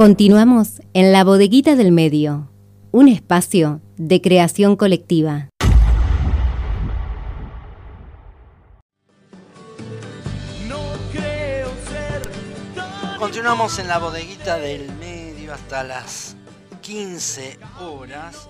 Continuamos en la bodeguita del medio, un espacio de creación colectiva. Continuamos en la bodeguita del medio hasta las 15 horas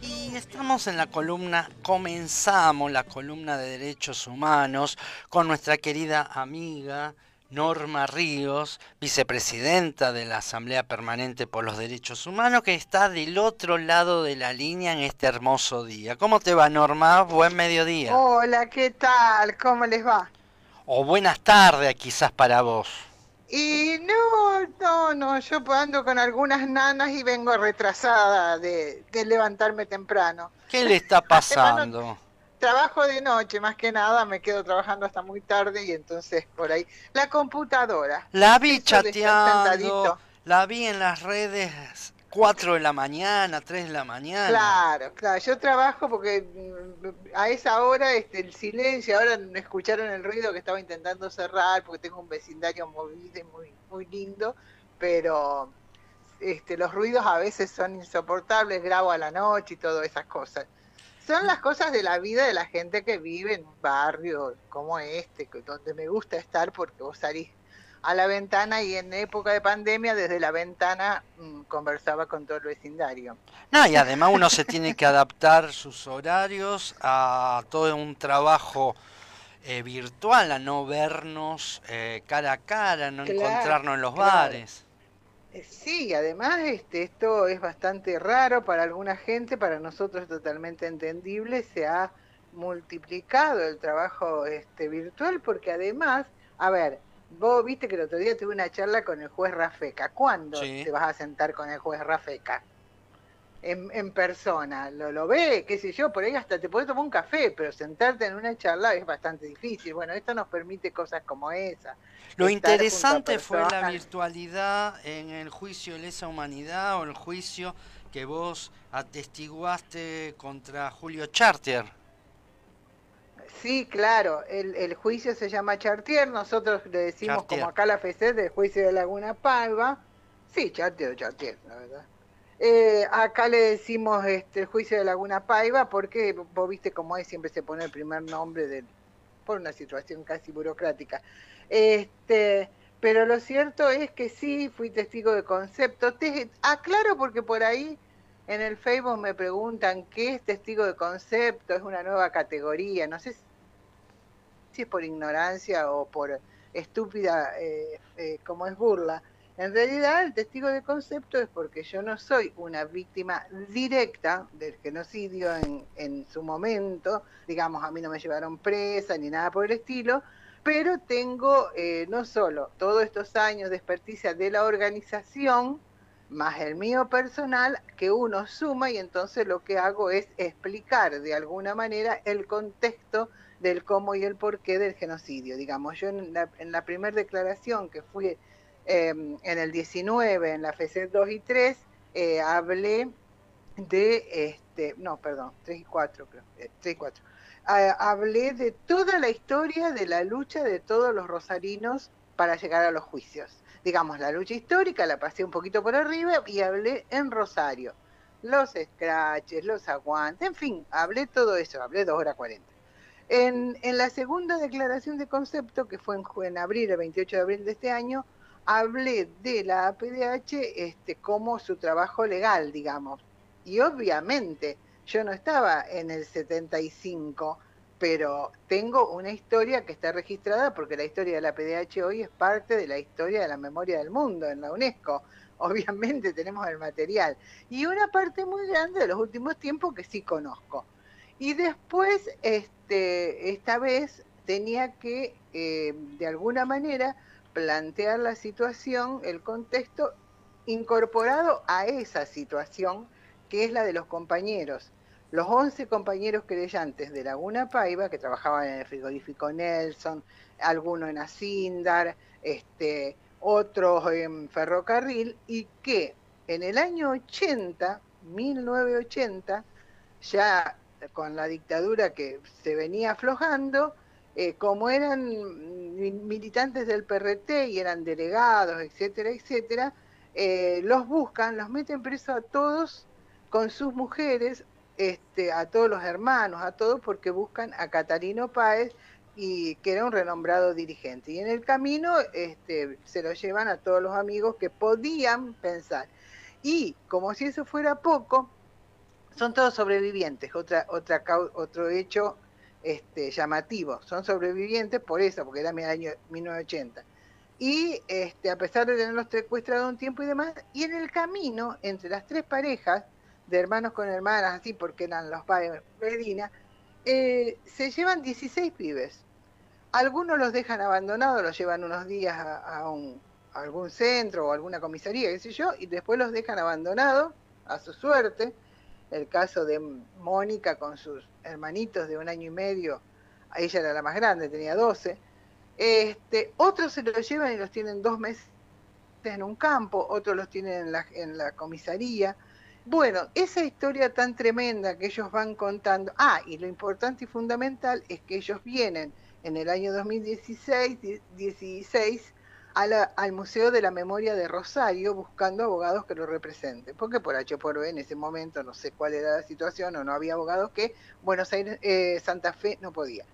y estamos en la columna, comenzamos la columna de derechos humanos con nuestra querida amiga Norma Ríos, vicepresidenta de la Asamblea Permanente por los Derechos Humanos, que está del otro lado de la línea en este hermoso día. ¿Cómo te va, Norma? Buen mediodía. Hola, ¿qué tal? ¿Cómo les va? O buenas tardes, quizás para vos. Y no, no, no, yo ando con algunas nanas y vengo retrasada de, de levantarme temprano. ¿Qué le está pasando? Trabajo de noche, más que nada, me quedo trabajando hasta muy tarde y entonces por ahí. La computadora. La vi chateando, la vi en las redes 4 de la mañana, 3 de la mañana. Claro, claro, yo trabajo porque mm, a esa hora este, el silencio, ahora me escucharon el ruido que estaba intentando cerrar porque tengo un vecindario movido y muy, muy lindo, pero este, los ruidos a veces son insoportables, grabo a la noche y todas esas cosas son las cosas de la vida de la gente que vive en un barrio como este, donde me gusta estar porque vos salís a la ventana y en época de pandemia desde la ventana mm, conversaba con todo el vecindario. No, y además uno se tiene que adaptar sus horarios a todo un trabajo eh, virtual, a no vernos eh, cara a cara, no encontrarnos en los bares. Eh, sí, además este, esto es bastante raro para alguna gente, para nosotros es totalmente entendible, se ha multiplicado el trabajo este, virtual porque además, a ver, vos viste que el otro día tuve una charla con el juez Rafeca, ¿cuándo te vas a sentar con el juez Rafeca? En, persona, lo, lo ve, qué sé yo, por ahí hasta te puedes tomar un café, pero sentarte en una charla es bastante difícil. Bueno, esto nos permite cosas como esa. Lo interesante fue la virtualidad en el juicio de lesa humanidad o el juicio que vos atestiguaste contra Julio Chartier. Sí, claro, el, el juicio se llama Chartier, nosotros le decimos como acá la FC del juicio de Laguna Palva. Sí, Chartier o Chartier, la verdad. Eh, acá le decimos este, el juicio de Laguna Paiva porque vos viste cómo es, siempre se pone el primer nombre de, por una situación casi burocrática. Este, pero lo cierto es que sí, fui testigo de concepto. Te aclaro porque por ahí en el Facebook me preguntan qué es testigo de concepto, es una nueva categoría, no sé si es por ignorancia o por estúpida, eh, eh, como es burla. En realidad, el testigo de concepto es porque yo no soy una víctima directa del genocidio en, su momento, digamos, a mí no me llevaron presa ni nada por el estilo, pero tengo eh, no solo todos estos años de experticia de la organización, más el mío personal, que uno suma y entonces lo que hago es explicar de alguna manera el contexto del cómo y el porqué del genocidio. Digamos, yo en la, en la primera declaración que fui Em, en el 19, en la FEC 2 y 3, eh, hablé de, este, no, perdón, 3 y 4, creo, 3 eh, y 4. Ah, hablé de toda la historia de la lucha de todos los rosarinos para llegar a los juicios. Digamos, la lucha histórica la pasé un poquito por arriba y hablé en Rosario. Los scratches, los aguantes, en fin, hablé todo eso, hablé 2 horas 40. En, en la segunda declaración de concepto, que fue en, en abril, el 28 de abril de este año, hablé de la APDH este, como su trabajo legal, digamos. Y obviamente yo no estaba en el 75, pero tengo una historia que está registrada porque la historia de la PDH hoy es parte de la historia de la memoria del mundo en la UNESCO. Obviamente tenemos el material. Y una parte muy grande de los últimos tiempos que sí conozco. Y después, este, esta vez tenía que, eh, de alguna manera, plantear la situación, el contexto incorporado a esa situación que es la de los compañeros. Los 11 compañeros creyentes de Laguna Paiva, que trabajaban en el frigorífico Nelson, algunos en Asindar, este, otros en ferrocarril, y que en el año 80, 1980, ya con la dictadura que se venía aflojando, eh, como eran militantes del PRT y eran delegados, etcétera, etcétera, eh, los buscan, los meten presos a todos con sus mujeres, este, a todos los hermanos, a todos, porque buscan a Catarino Páez, y que era un renombrado dirigente. Y en el camino este, se lo llevan a todos los amigos que podían pensar. Y como si eso fuera poco, son todos sobrevivientes, otra, otra, otro hecho este, llamativo. Son sobrevivientes por eso, porque era el año 1980. Y este, a pesar de tenerlos secuestrados un tiempo y demás, y en el camino, entre las tres parejas, de hermanos con hermanas, así porque eran los padres Medina, eh, se llevan 16 pibes. Algunos los dejan abandonados, los llevan unos días a, algún centro o alguna comisaría, qué sé yo, y después los dejan abandonados a su suerte. El caso de Mónica con sus hermanitos de un año y medio, ella era la más grande, tenía 12. Este, otros se los llevan y los tienen dos meses en un campo, otros los tienen en la, en la comisaría bueno, esa historia tan tremenda que ellos van contando, ah, y lo importante y fundamental es que ellos vienen en el año 2016 16, al Museo de la Memoria de Rosario buscando abogados que lo representen, porque por H por B en ese momento no sé cuál era la situación o no había abogados que Buenos Aires, eh, Santa Fe no podía.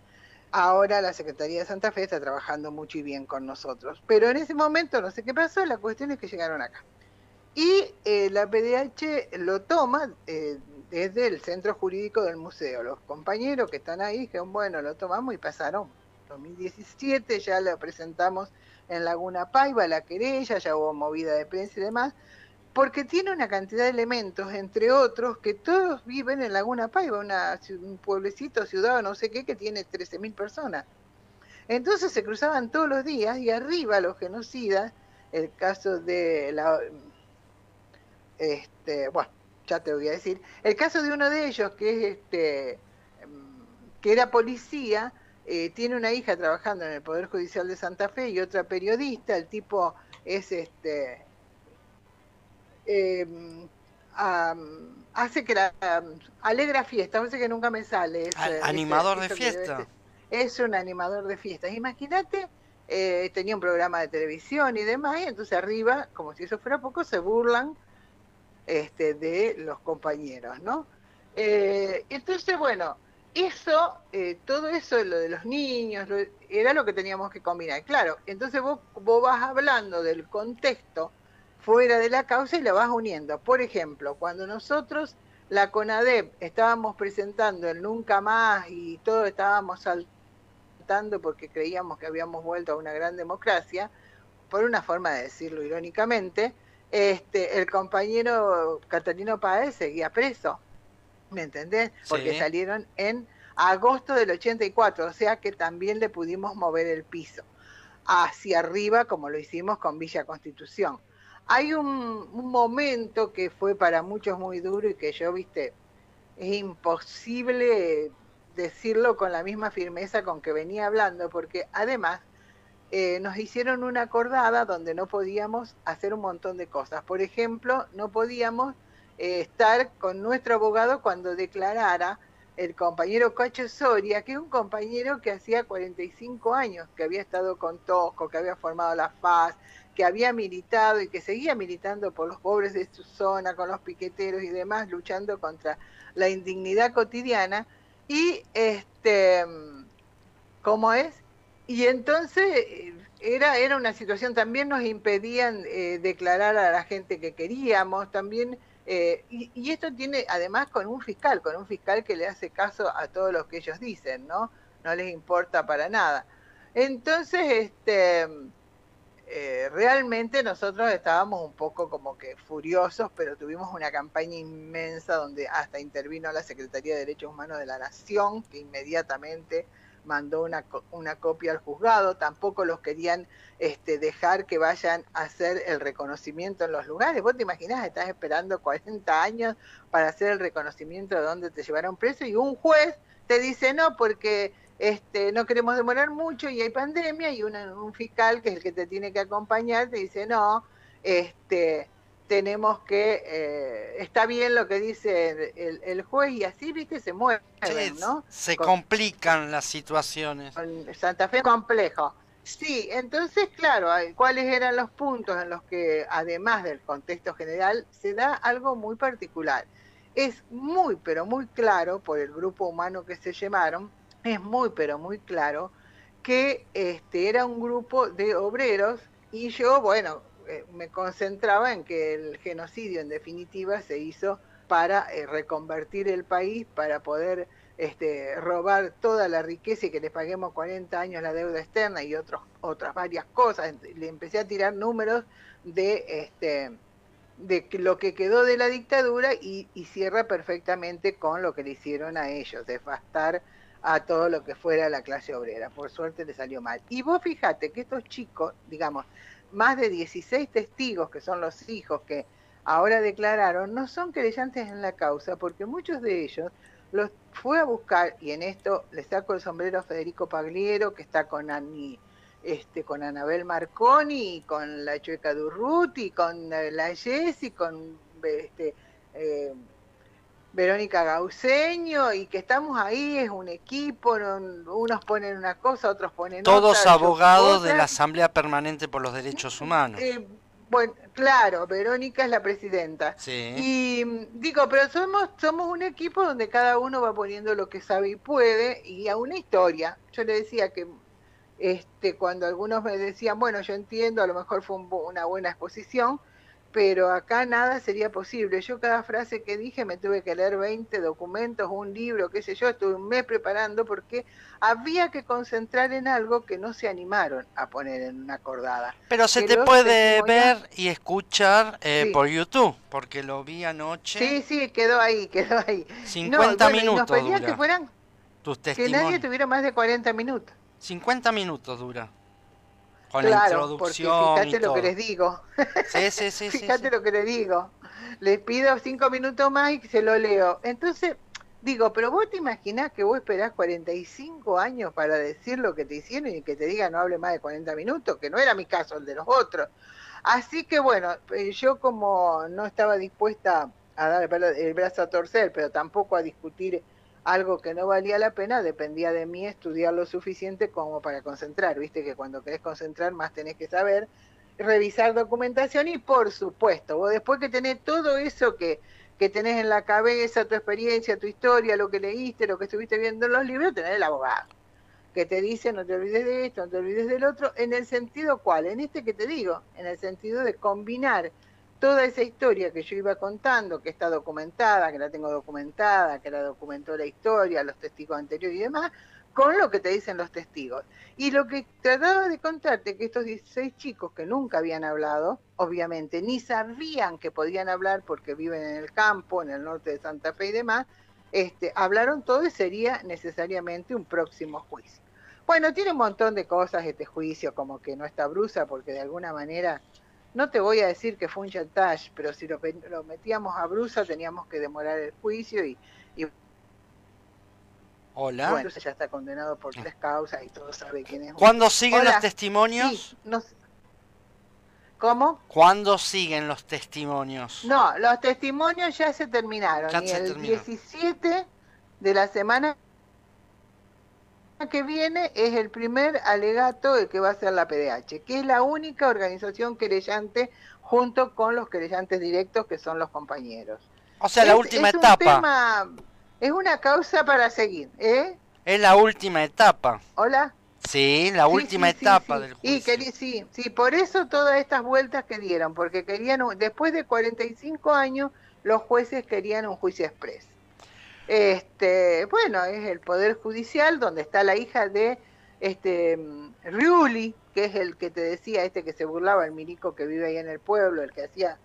Ahora la Secretaría de Santa Fe está trabajando mucho y bien con nosotros, pero en ese momento no sé qué pasó, la cuestión es que llegaron acá. Y eh, la PDH lo toma eh, desde el centro jurídico del museo. Los compañeros que están ahí dijeron, bueno, lo tomamos y pasaron. 2017 ya lo presentamos en Laguna Paiva, la querella, ya hubo movida de prensa y demás, porque tiene una cantidad de elementos, entre otros, que todos viven en Laguna Paiva, una, un pueblecito, ciudad, no sé qué, que tiene 13.000 personas. Entonces se cruzaban todos los días y arriba los genocidas, el caso de la este, bueno, ya te voy a decir. El caso de uno de ellos, que es este, mm, que era policía, eh, tiene una hija trabajando en el Poder Judicial de Santa Fe y otra periodista. El tipo es este. Em, hace que la alegra fiesta, parece que nunca me sale. animador de fiesta. Es un animador de fiestas. Imagínate, eh, tenía un programa de televisión y demás, y entonces arriba, como si eso fuera poco, se burlan este, de los compañeros, ¿no? Eh, entonces, bueno, eso, eh, todo eso, lo de los niños, era lo que teníamos que combinar. Claro, entonces vos, vos vas hablando del contexto fuera de la causa y la vas uniendo. Por ejemplo, cuando nosotros, la CONADEP, estábamos presentando el Nunca Más y todos estábamos saltando porque creíamos que habíamos vuelto a una gran democracia, por una forma de decirlo irónicamente, este, el compañero Catalino Paez seguía preso, ¿me entendés? Porque salieron en agosto del 84, o sea que también le pudimos mover el piso hacia arriba como lo hicimos con Villa Constitución. Hay un, un momento que fue para muchos muy duro y que yo, viste, es imposible decirlo con la misma firmeza con que venía hablando, porque además eh, nos hicieron una acordada donde no podíamos hacer un montón de cosas. Por ejemplo, no podíamos eh, estar con nuestro abogado cuando declarara el compañero Cacho Soria, que es un compañero que hacía 45 años que había estado con Tosco, que había formado la FAS, que había militado y que seguía militando por los pobres de su zona, con los piqueteros y demás, luchando contra la indignidad cotidiana. Y este, ¿cómo es? Y entonces era, era una situación, también nos impedían eh, declarar a la gente que queríamos, también, eh, y, esto tiene además con un fiscal, con un fiscal que le hace caso a todo lo que ellos dicen, ¿no? No les importa para nada. Entonces, este, realmente nosotros estábamos un poco como que furiosos, pero tuvimos una campaña inmensa donde hasta intervino la Secretaría de Derechos Humanos de la Nación, que inmediatamente mandó una, una copia al juzgado, tampoco los querían este, dejar que vayan a hacer el reconocimiento en los lugares. Vos te imaginás, estás esperando 40 años para hacer el reconocimiento de dónde te llevaron preso y un juez te dice no porque este, no queremos demorar mucho y hay pandemia y un fiscal que es el que te tiene que acompañar te dice no, este, tenemos que, eh, está bien lo que dice el, juez y así, viste, se mueven, ¿no? Se complican las situaciones. Santa Fe complejo. Sí, entonces, claro, ¿cuáles eran los puntos en los que, además del contexto general, se da algo muy particular? Es muy, pero muy claro, por el grupo humano que se llamaron, es muy, pero muy claro que este era un grupo de obreros y yo, bueno, eh, me concentraba en que el genocidio en definitiva se hizo para eh, reconvertir el país, para poder este, robar toda la riqueza y que le paguemos 40 años la deuda externa y otros, otras varias cosas. Le empecé a tirar números de, este, de lo que quedó de la dictadura y, y cierra perfectamente con lo que le hicieron a ellos, devastar a todo lo que fuera la clase obrera. Por suerte le salió mal. Y vos fíjate que estos chicos, digamos, más de 16 testigos, que son los hijos que ahora declararon, no son creyentes en la causa, porque muchos de ellos los fue a buscar, y en esto le saco el sombrero a Federico Pagliero, que está con Ani, este, con Anabel Marconi, con la Chueca Durruti, con la Jessie, con este, eh, Verónica Gauseño, y que estamos ahí, es un equipo, unos ponen una cosa, otros ponen otra. Todos abogados de la Asamblea Permanente por los Derechos Humanos. Eh, bueno, claro, Verónica es la presidenta. Sí. Y mm, digo, pero somos, somos un equipo donde cada uno va poniendo lo que sabe y puede y a una historia. Yo le decía que este, cuando algunos me decían, bueno, yo entiendo, a lo mejor fue una buena exposición, pero acá nada sería posible. Yo cada frase que dije me tuve que leer 20 documentos, un libro, qué sé yo, estuve un mes preparando porque había que concentrar en algo que no se animaron a poner en una acordada. Pero se te puede ver y escuchar eh, por YouTube, porque lo vi anoche. Sí, sí, quedó ahí, quedó ahí. 50 minutos. Nos que fueran tus que nadie tuviera más de 40 minutos. 50 minutos dura con claro, Porque fíjate lo que les digo. Sí, sí, sí. fíjate lo que les digo. Les pido cinco minutos más y se lo leo. Entonces, digo, pero vos te imaginás que vos esperás 45 años para decir lo que te hicieron y que te diga no hable más de 40 minutos, que no era mi caso, el de los otros. Así que bueno, eh, yo como no estaba dispuesta a dar el brazo a torcer, pero tampoco a discutir algo que no valía la pena, dependía de mí estudiar lo suficiente como para concentrar. Viste que cuando querés concentrar más tenés que saber, revisar documentación y por supuesto, vos después que tenés todo eso que, que tenés en la cabeza, tu experiencia, tu historia, lo que leíste, lo que estuviste viendo en los libros, tenés el abogado que te dice no te olvides de esto, no te olvides del otro, en el sentido cuál, en este que te digo, en el sentido de combinar toda esa historia que yo iba contando, que está documentada, que la tengo documentada, que la documentó la historia, los testigos anteriores y demás, con lo que te dicen los testigos. Y lo que trataba de contarte, que estos 16 chicos que nunca habían hablado, obviamente, ni sabían que podían hablar porque viven en el campo, en el norte de Santa Fe y demás, este, hablaron todo y sería necesariamente un próximo juicio. Bueno, tiene un montón de cosas este juicio, como que no está brusa, porque de alguna manera no te voy a decir que fue un chantage, pero si lo, metíamos a brusa teníamos que demorar el juicio y, Hola. Bueno, ya está condenado por tres causas y todo sabe quién es. ¿Cuándo siguen los testimonios? ¿Cómo? ¿Cuándo siguen los testimonios? No, los testimonios ya se terminaron. y el 17 de la semana que viene es el primer alegato de que va a ser la PDH, que es la única organización querellante junto con los querellantes directos que son los compañeros. O sea, la última etapa. es una causa para seguir, ¿eh? Es la última etapa. Hola. Sí, la última etapa del juicio. Y sí, sí, por eso todas estas vueltas que dieron, porque querían, después de 45 años, los jueces querían un juicio express. Este, bueno, es el Poder Judicial donde está la hija de este Riuli, que es el que te decía, este que se burlaba, el milico que vive ahí en el pueblo, el que hacía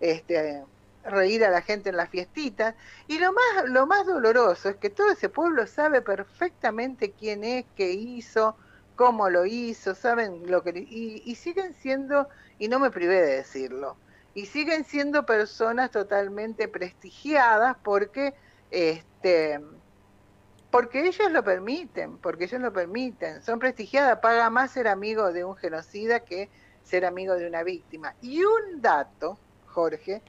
este reír a la gente en las fiestitas. Y lo más, lo más doloroso es que todo ese pueblo sabe perfectamente quién es, qué hizo, cómo lo hizo, saben lo que... Y, y siguen siendo, y no me privé de decirlo, y siguen siendo personas totalmente prestigiadas porque este, porque ellos lo permiten, porque ellos lo permiten, son prestigiadas, paga más ser amigo de un genocida que ser amigo de una víctima. Y un dato, Jorge,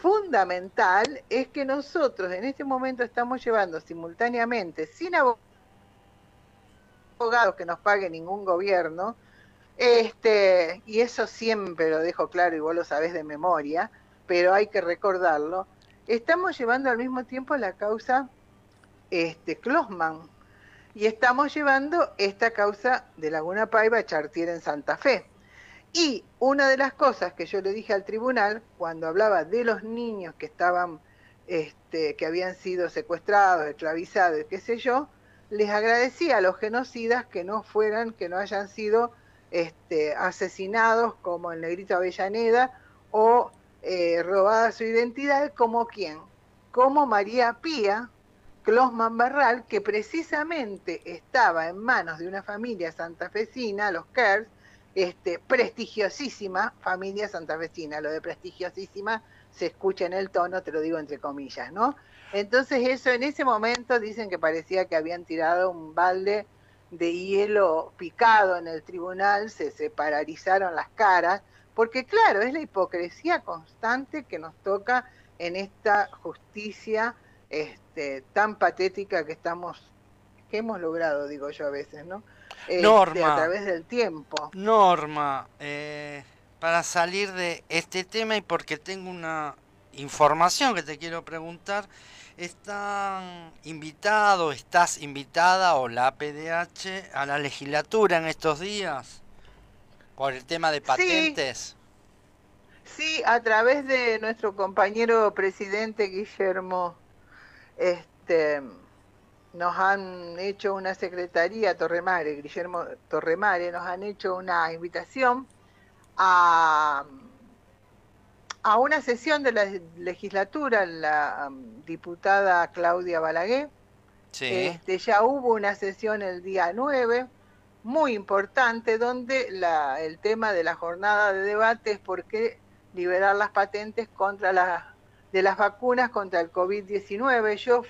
fundamental es que nosotros en este momento estamos llevando simultáneamente, sin abogados que nos pague ningún gobierno, Este, y eso siempre lo dejo claro y vos lo sabés de memoria, pero hay que recordarlo. Estamos llevando al mismo tiempo la causa este, y estamos llevando esta causa de Laguna Paiva Chartier en Santa Fe. Y una de las cosas que yo le dije al tribunal cuando hablaba de los niños que estaban, este, que habían sido secuestrados, esclavizados, qué sé yo, les agradecía a los genocidas que no fueran, que no hayan sido este, asesinados como el negrito Avellaneda o eh, robada su identidad, como quién, como María Pía, Closman Barral, que precisamente estaba en manos de una familia santafesina, los Kers, este, prestigiosísima familia santafesina. Lo de prestigiosísima se escucha en el tono, te lo digo entre comillas, ¿no? Entonces eso en ese momento dicen que parecía que habían tirado un balde de hielo picado en el tribunal, se, se paralizaron las caras, porque claro, es la hipocresía constante que nos toca en esta justicia este, tan patética que estamos, que hemos logrado, digo yo a veces, ¿no? Este, Norma. A través del tiempo. Norma, eh, para salir de este tema y porque tengo una información que te quiero preguntar, ¿están invitados, estás invitada o la PDH a la legislatura en estos días? Por el tema de patentes. sí a través de nuestro compañero presidente Guillermo este, nos han hecho una secretaría, Torremare, Guillermo Torremare, nos han hecho una invitación a, a una sesión de la legislatura, la um, diputada Claudia Balaguer. Este, ya hubo una sesión el día 9, muy importante, donde el tema de la jornada de debate es por qué liberar las patentes contra las de las vacunas contra el COVID-19. Yo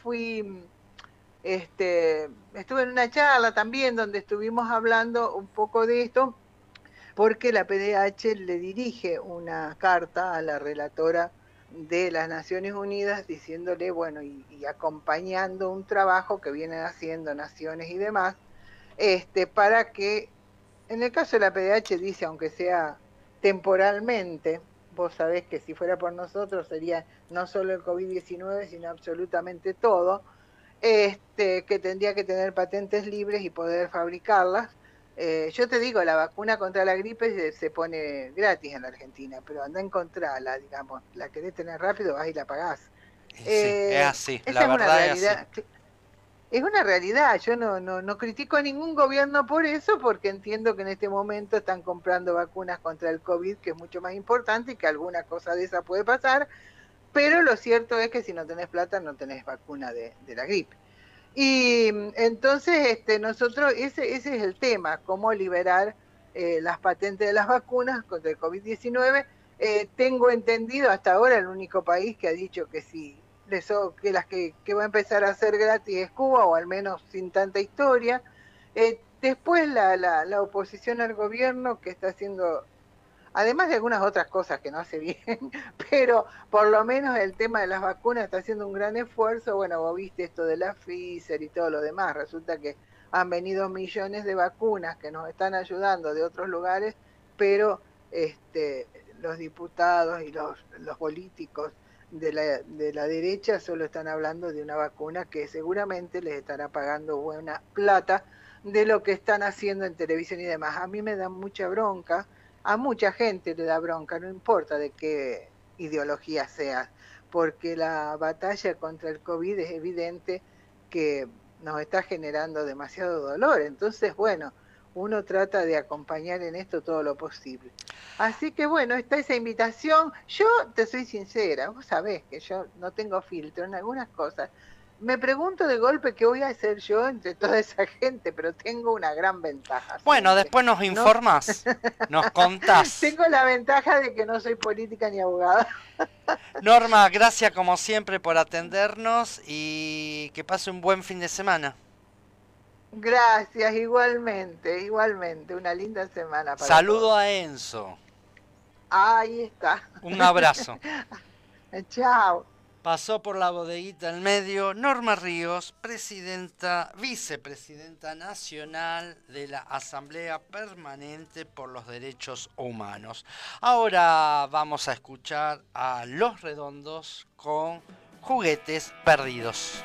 fui, este, estuve en una charla también donde estuvimos hablando un poco de esto, porque la PDH le dirige una carta a la relatora de las Naciones Unidas diciéndole, bueno, y, acompañando un trabajo que vienen haciendo naciones y demás, este, para que, en el caso de la PDH dice, aunque sea temporalmente, vos sabés que si fuera por nosotros sería no solo el COVID-19, sino absolutamente todo, este, que tendría que tener patentes libres y poder fabricarlas. Eh, yo te digo, la vacuna contra la gripe se, pone gratis en la Argentina, pero anda a encontrarla, digamos, la querés tener rápido, vas y la pagás. Sí, es eh, así, la verdad es así es una realidad. Yo no, no, no critico a ningún gobierno por eso, porque entiendo que en este momento están comprando vacunas contra el COVID, que es mucho más importante y que alguna cosa de esa puede pasar. Pero lo cierto es que si no tenés plata, no tenés vacuna de, la gripe. Y entonces este, nosotros, ese, ese es el tema, cómo liberar eh, las patentes de las vacunas contra el COVID-19. Eh, tengo entendido hasta ahora el único país que ha dicho que que las que, va a empezar a hacer gratis es Cuba, o al menos sin tanta historia. Eh, después la, la, oposición al gobierno que está haciendo, además de algunas otras cosas que no hace bien, pero por lo menos el tema de las vacunas está haciendo un gran esfuerzo. Bueno, vos viste esto de la Pfizer y todo lo demás. Resulta que han venido millones de vacunas que nos están ayudando de otros lugares, pero este, los diputados y los, los políticos de la, de la derecha solo están hablando de una vacuna que seguramente les estará pagando buena plata de lo que están haciendo en televisión y demás. A mí me da mucha bronca, a mucha gente le da bronca, no importa de qué ideología sea, porque la batalla contra el COVID es evidente que nos está generando demasiado dolor. Entonces, bueno, uno trata de acompañar en esto todo lo posible. Así que bueno, está esa invitación. Yo te soy sincera, vos sabés que yo no tengo filtro en algunas cosas. Me pregunto de golpe qué voy a hacer yo entre toda esa gente, pero tengo una gran ventaja. Bueno, después nos informás, nos contás. Tengo la ventaja de que no soy política ni abogada. Norma, gracias como siempre por atendernos y que pase un buen fin de semana. Gracias, igualmente, igualmente. Una linda semana. Para Saludo a Enzo. Ahí está. Un abrazo. Chao. Pasó por la bodeguita en medio Norma Ríos, presidenta, vicepresidenta nacional de la Asamblea Permanente por los Derechos Humanos. Ahora vamos a escuchar a Los Redondos con Juguetes Perdidos.